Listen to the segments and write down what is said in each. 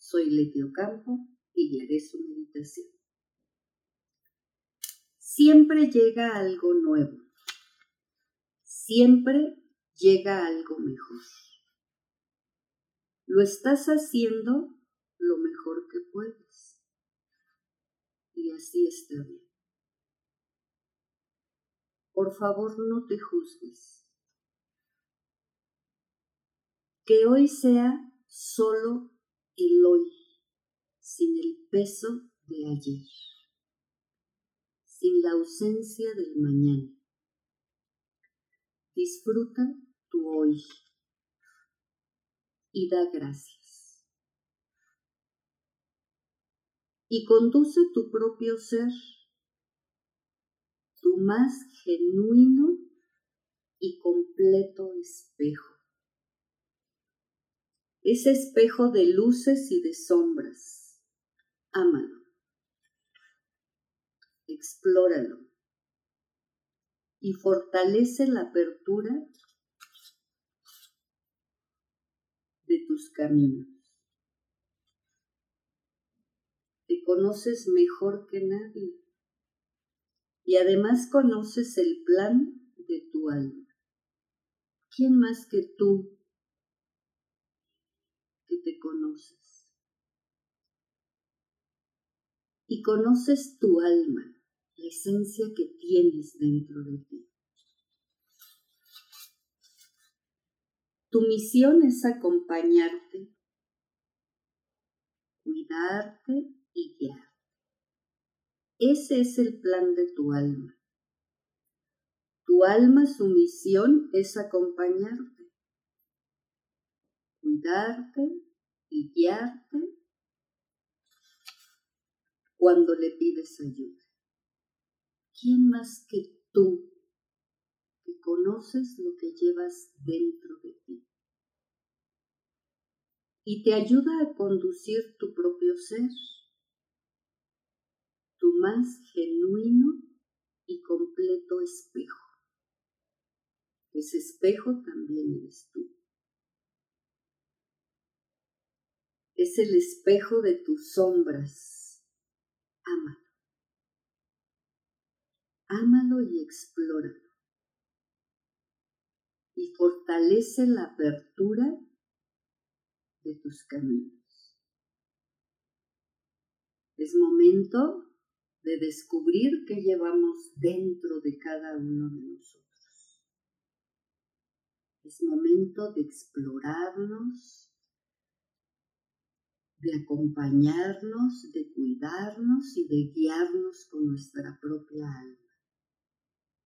Soy Letio Campo y guiaré su meditación. Siempre llega algo nuevo. Siempre llega algo mejor. Lo estás haciendo lo mejor que puedes. Y así está bien. Por favor, no te juzgues. Que hoy sea solo el hoy, sin el peso de ayer, sin la ausencia del mañana. Disfruta tu hoy y da gracias. Y conduce tu propio ser tu más genuino y completo espejo. Ese espejo de luces y de sombras. Ámalo. Explóralo. Y fortalece la apertura de tus caminos. Te conoces mejor que nadie y además conoces el plan de tu alma. ¿Quién más que tú conoces? Y conoces tu alma, la esencia que tienes dentro de ti. Tu misión es acompañarte, cuidarte y guiar. Ese es el plan de tu alma. Tu alma, su misión es acompañarte, cuidarte y cuando le pides ayuda. ¿Quién más que tú que conoces lo que llevas dentro de ti? Y te ayuda a conducir tu propio ser tu más genuino y completo espejo. Ese espejo también eres tú. Es el espejo de tus sombras. Ámalo. Ámalo y explóralo. Y fortalece la apertura de tus caminos. Es momento de descubrir qué llevamos dentro de cada uno de nosotros. Es momento de explorarnos, de acompañarnos, de cuidarnos y de guiarnos con nuestra propia alma.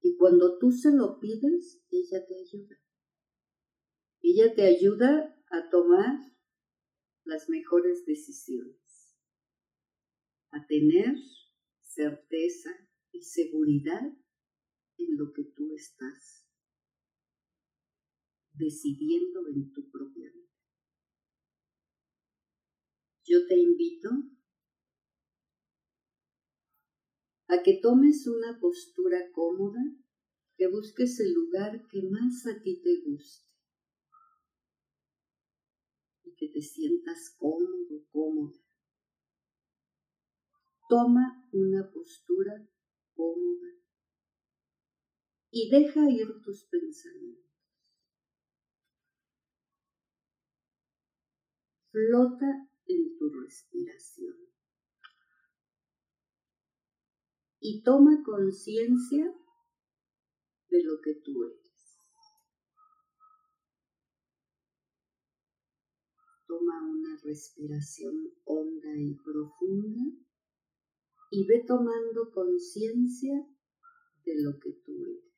Y cuando tú se lo pides, ella te ayuda. Ella te ayuda a tomar las mejores decisiones, a tener certeza y seguridad en lo que tú estás decidiendo en tu propia vida. Yo te invito a que tomes una postura cómoda, que busques el lugar que más a ti te guste y que te sientas cómodo, cómoda. Toma una postura cómoda y deja ir tus pensamientos. Flota en tu respiración y toma conciencia de lo que tú eres. Toma una respiración honda y profunda y ve tomando conciencia de lo que tú eres.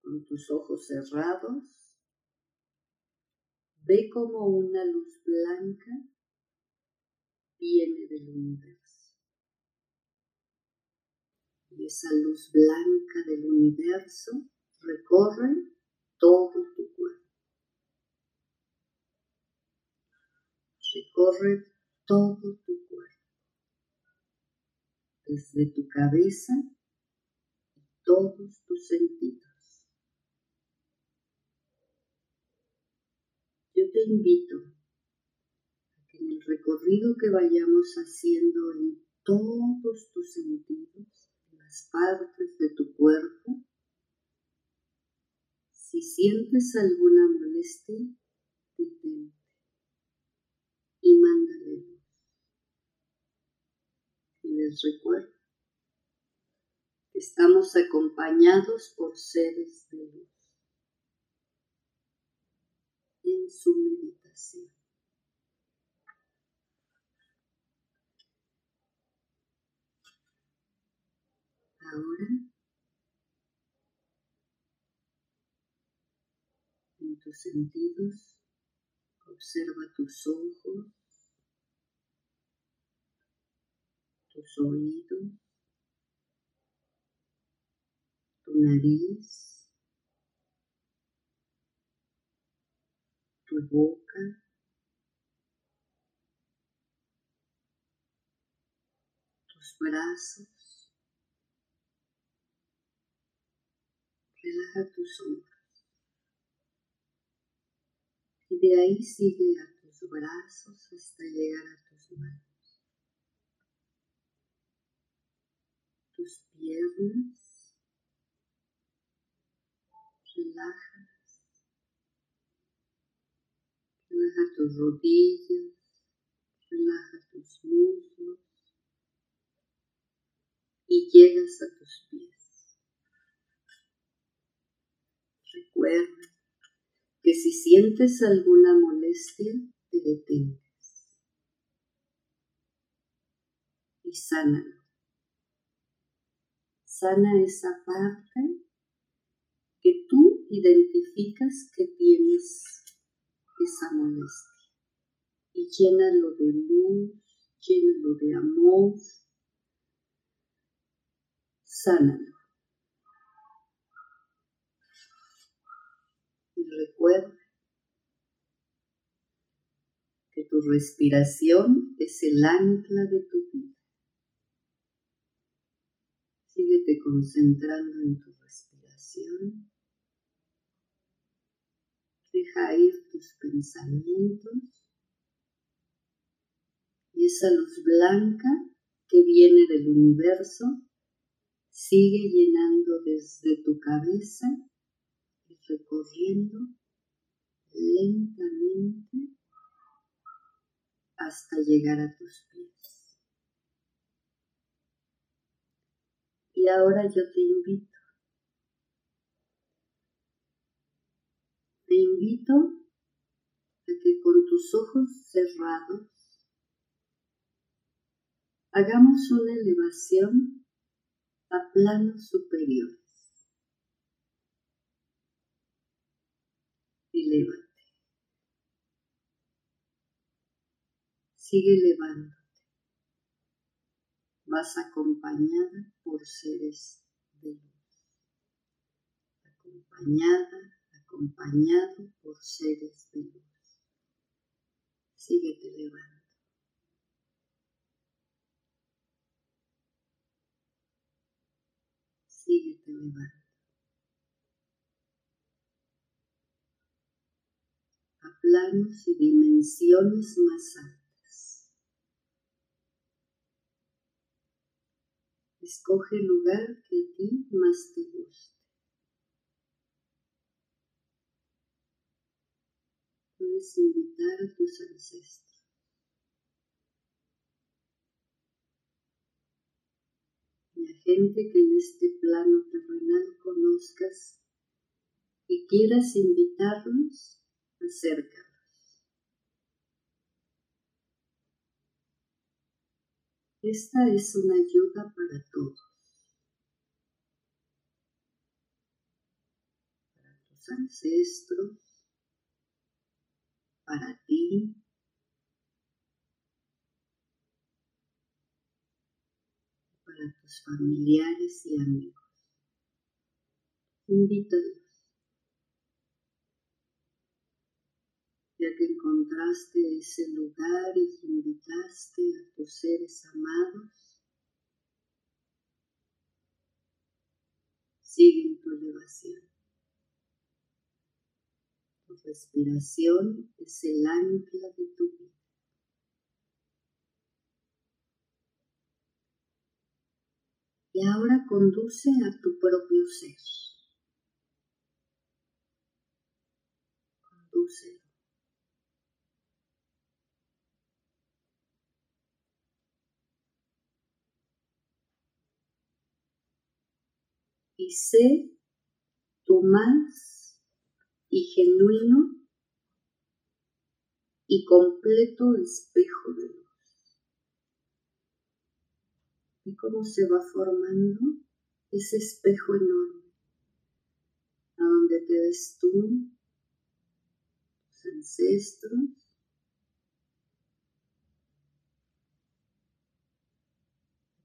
Con tus ojos cerrados, ve como una luz blanca viene del universo. Y esa luz blanca del universo recorre todo tu cuerpo. Recorre todo tu cuerpo. Desde tu cabeza y todos tus sentidos. Yo te invito a que en el recorrido que vayamos haciendo en todos tus sentidos, en las partes de tu cuerpo, si sientes alguna molestia, detente y mándale. Y les recuerdo estamos acompañados por seres de en su meditación. Ahora, en tus sentidos, observa tus ojos, tus oídos, tu nariz, tu boca, tus brazos. Relaja tus hombros. Y de ahí sigue a tus brazos hasta llegar a tus manos. Tus piernas. Relaja Relaja tus rodillas, relaja tus muslos y llegas a tus pies. Recuerda que si sientes alguna molestia, te detengas y sánalo. Sana esa parte que tú identificas que tienes esa molestia y llénalo de luz, llénalo de amor, sánalo. Y recuerda que tu respiración es el ancla de tu vida. Síguete concentrando en tu respiración. Deja ir tus pensamientos y esa luz blanca que viene del universo sigue llenando desde tu cabeza y recorriendo lentamente hasta llegar a tus pies. Y ahora yo te invito te invito a que con tus ojos cerrados hagamos una elevación a planos superiores. Elévate. Sigue elevándote. Vas acompañada por seres de luz. Acompañada acompañado por seres de luz. Síguete elevando. Síguete elevando. A planos y dimensiones más altas. Escoge el lugar que a ti más te guste. Invitar a tus ancestros. Y a gente que en este plano terrenal conozcas y quieras invitarlos, acércalos. Esta es una ayuda para todos. Para tus ancestros, para ti, para tus familiares y amigos. Invítalos. Ya que encontraste ese lugar y invitaste a tus seres amados, sigue en tu elevación. Respiración es el ancla de tu vida. Y ahora conduce a tu propio ser. Y sé tu más y genuino y completo espejo de luz. Y cómo se va formando ese espejo enorme, a donde te ves tú, tus ancestros,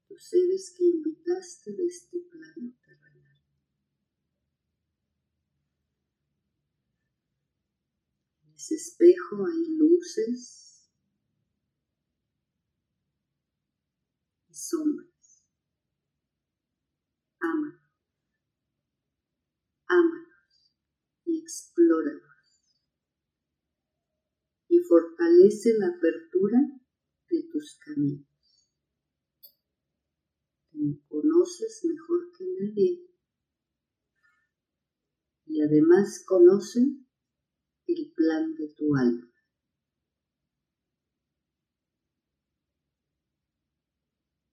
tus seres que invitaste de este plano terrenal. En ese espejo hay luces y sombras. Ama, ámalos y explóralos. Y fortalece la apertura de tus caminos. Te conoces mejor que nadie. Y además conoce el plan de tu alma.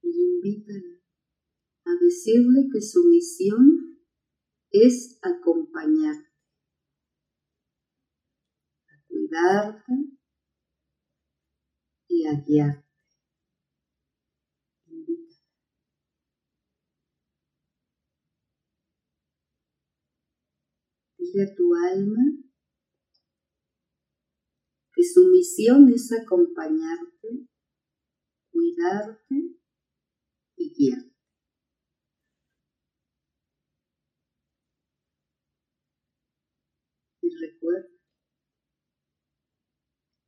Y invítala a decirle que su misión es acompañarte, a cuidarte y a guiarte. Dile a tu alma su misión es acompañarte, cuidarte y guiarte. recuerda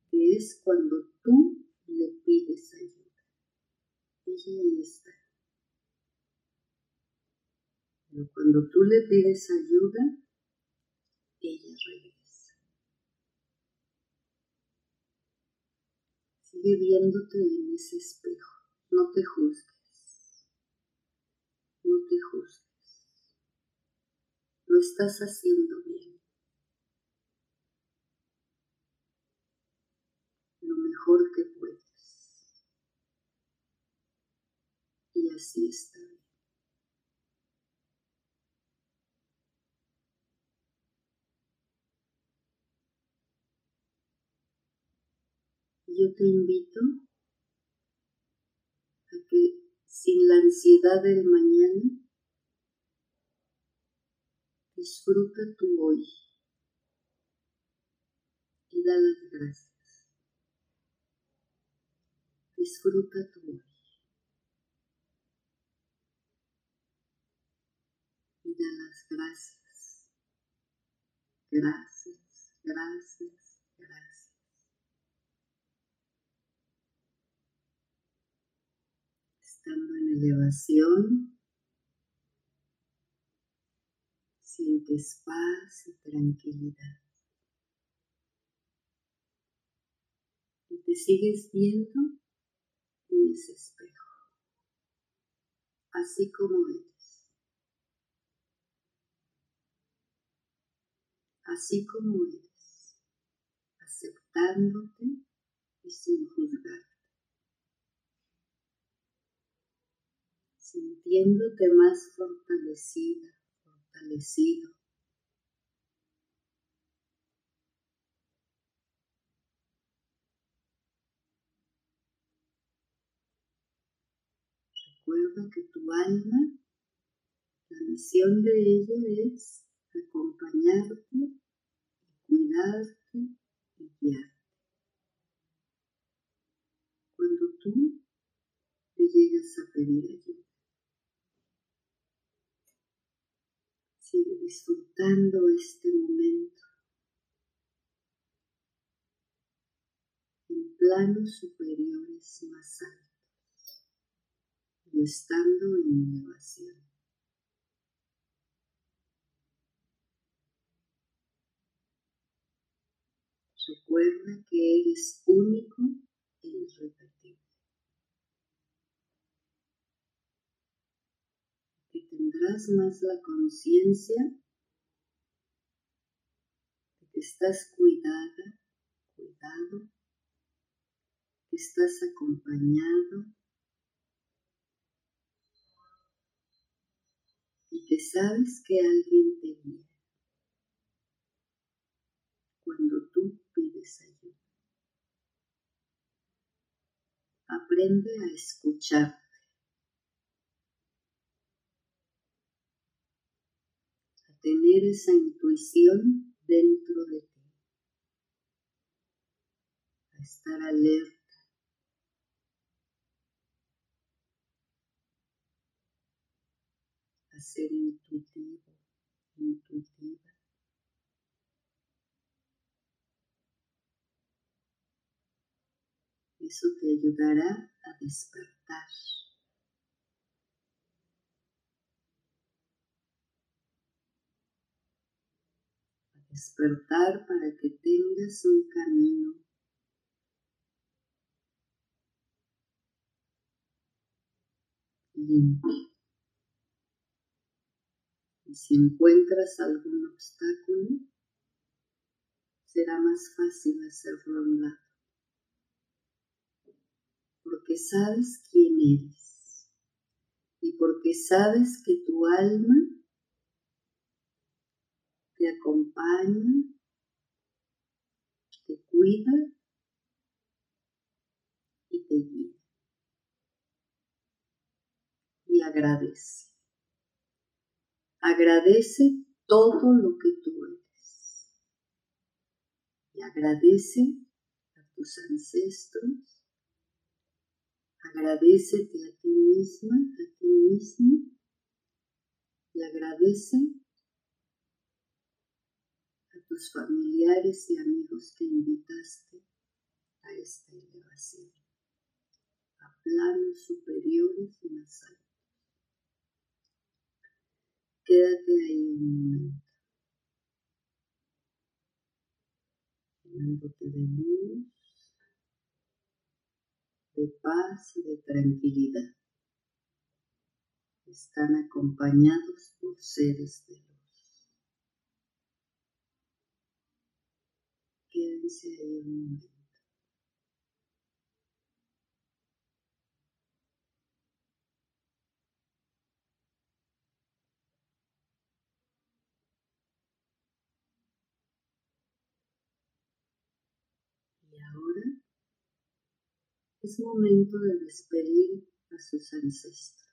que es cuando tú le pides ayuda. Ella ahí está. Pero cuando tú le pides ayuda, ella regresa. Sigue viéndote en ese espejo. No te juzgues. No te juzgues. Lo estás haciendo bien. mejor que puedes. Y así está Yo te invito a que sin la ansiedad del mañana, disfruta tu hoy y da las gracias. Disfruta tu hoy. Y da las. Gracias, gracias, gracias. Estando en elevación, sientes paz y tranquilidad. Y te sigues viendo en ese espejo, así como eres, así como eres, aceptándote y sin juzgarte, sintiéndote más fortalecida, fortalecido. Recuerda que tu alma, la misión de ella es acompañarte, cuidarte y guiarte. Cuando tú te llegas a pedir ayuda, Sigue disfrutando este momento en planos superiores más altos y estando en elevación. Recuerda que eres único e irrepetible. Que tendrás más la conciencia de que estás cuidada, cuidado, que estás acompañado y que sabes que alguien te guía. Cuando tú ayuda. Aprende a escucharte. Tener esa intuición dentro de ti. A estar alerta. A ser intuitivo, intuitiva. Eso te ayudará a despertar. Despertar para que tengas un camino. Limpio. Y si encuentras algún obstáculo, será más fácil hacerlo a un lado. Porque sabes quién eres. Y porque sabes que tu alma te acompaña, te cuida y te guía. Y agradece. Agradece todo lo que tú eres. Y agradece a tus ancestros Agradecete a ti misma, a ti mismo y agradece tus familiares y amigos que invitaste a esta elevación, a planos superiores y más altos. Quédate ahí un momento, llenándote de luz de paz y de tranquilidad. Están acompañados por seres de luz. Y ahora es momento de despedir a sus ancestros.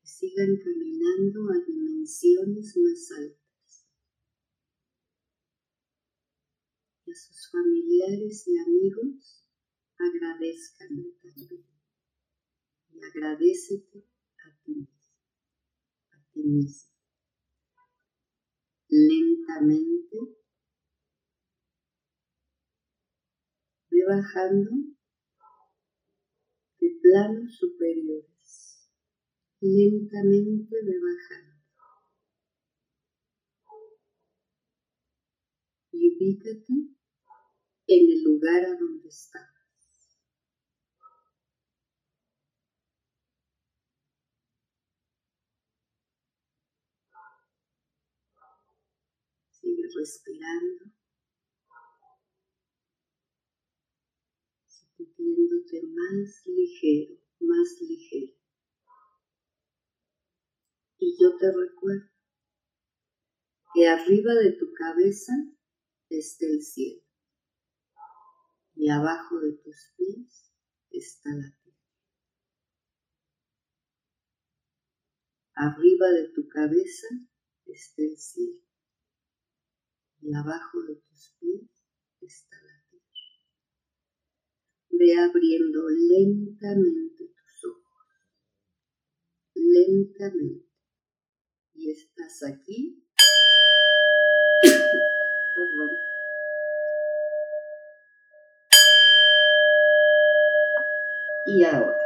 Que sigan caminando a dimensiones más altas. A sus familiares y amigos agradezcanle también. Y agradecete a ti mismo, a ti mismo. Lentamente bajando de planos superiores. Lentamente ve bajando. Y ubícate en el lugar a donde estabas. Sigue respirando. sintiéndote más ligero, más ligero. Y yo te recuerdo que arriba de tu cabeza está el cielo y abajo de tus pies está la tierra. Arriba de tu cabeza está el cielo y abajo de tus pies está la tierra. Ve abriendo lentamente tus ojos. Lentamente. Y estás aquí. Y ahora.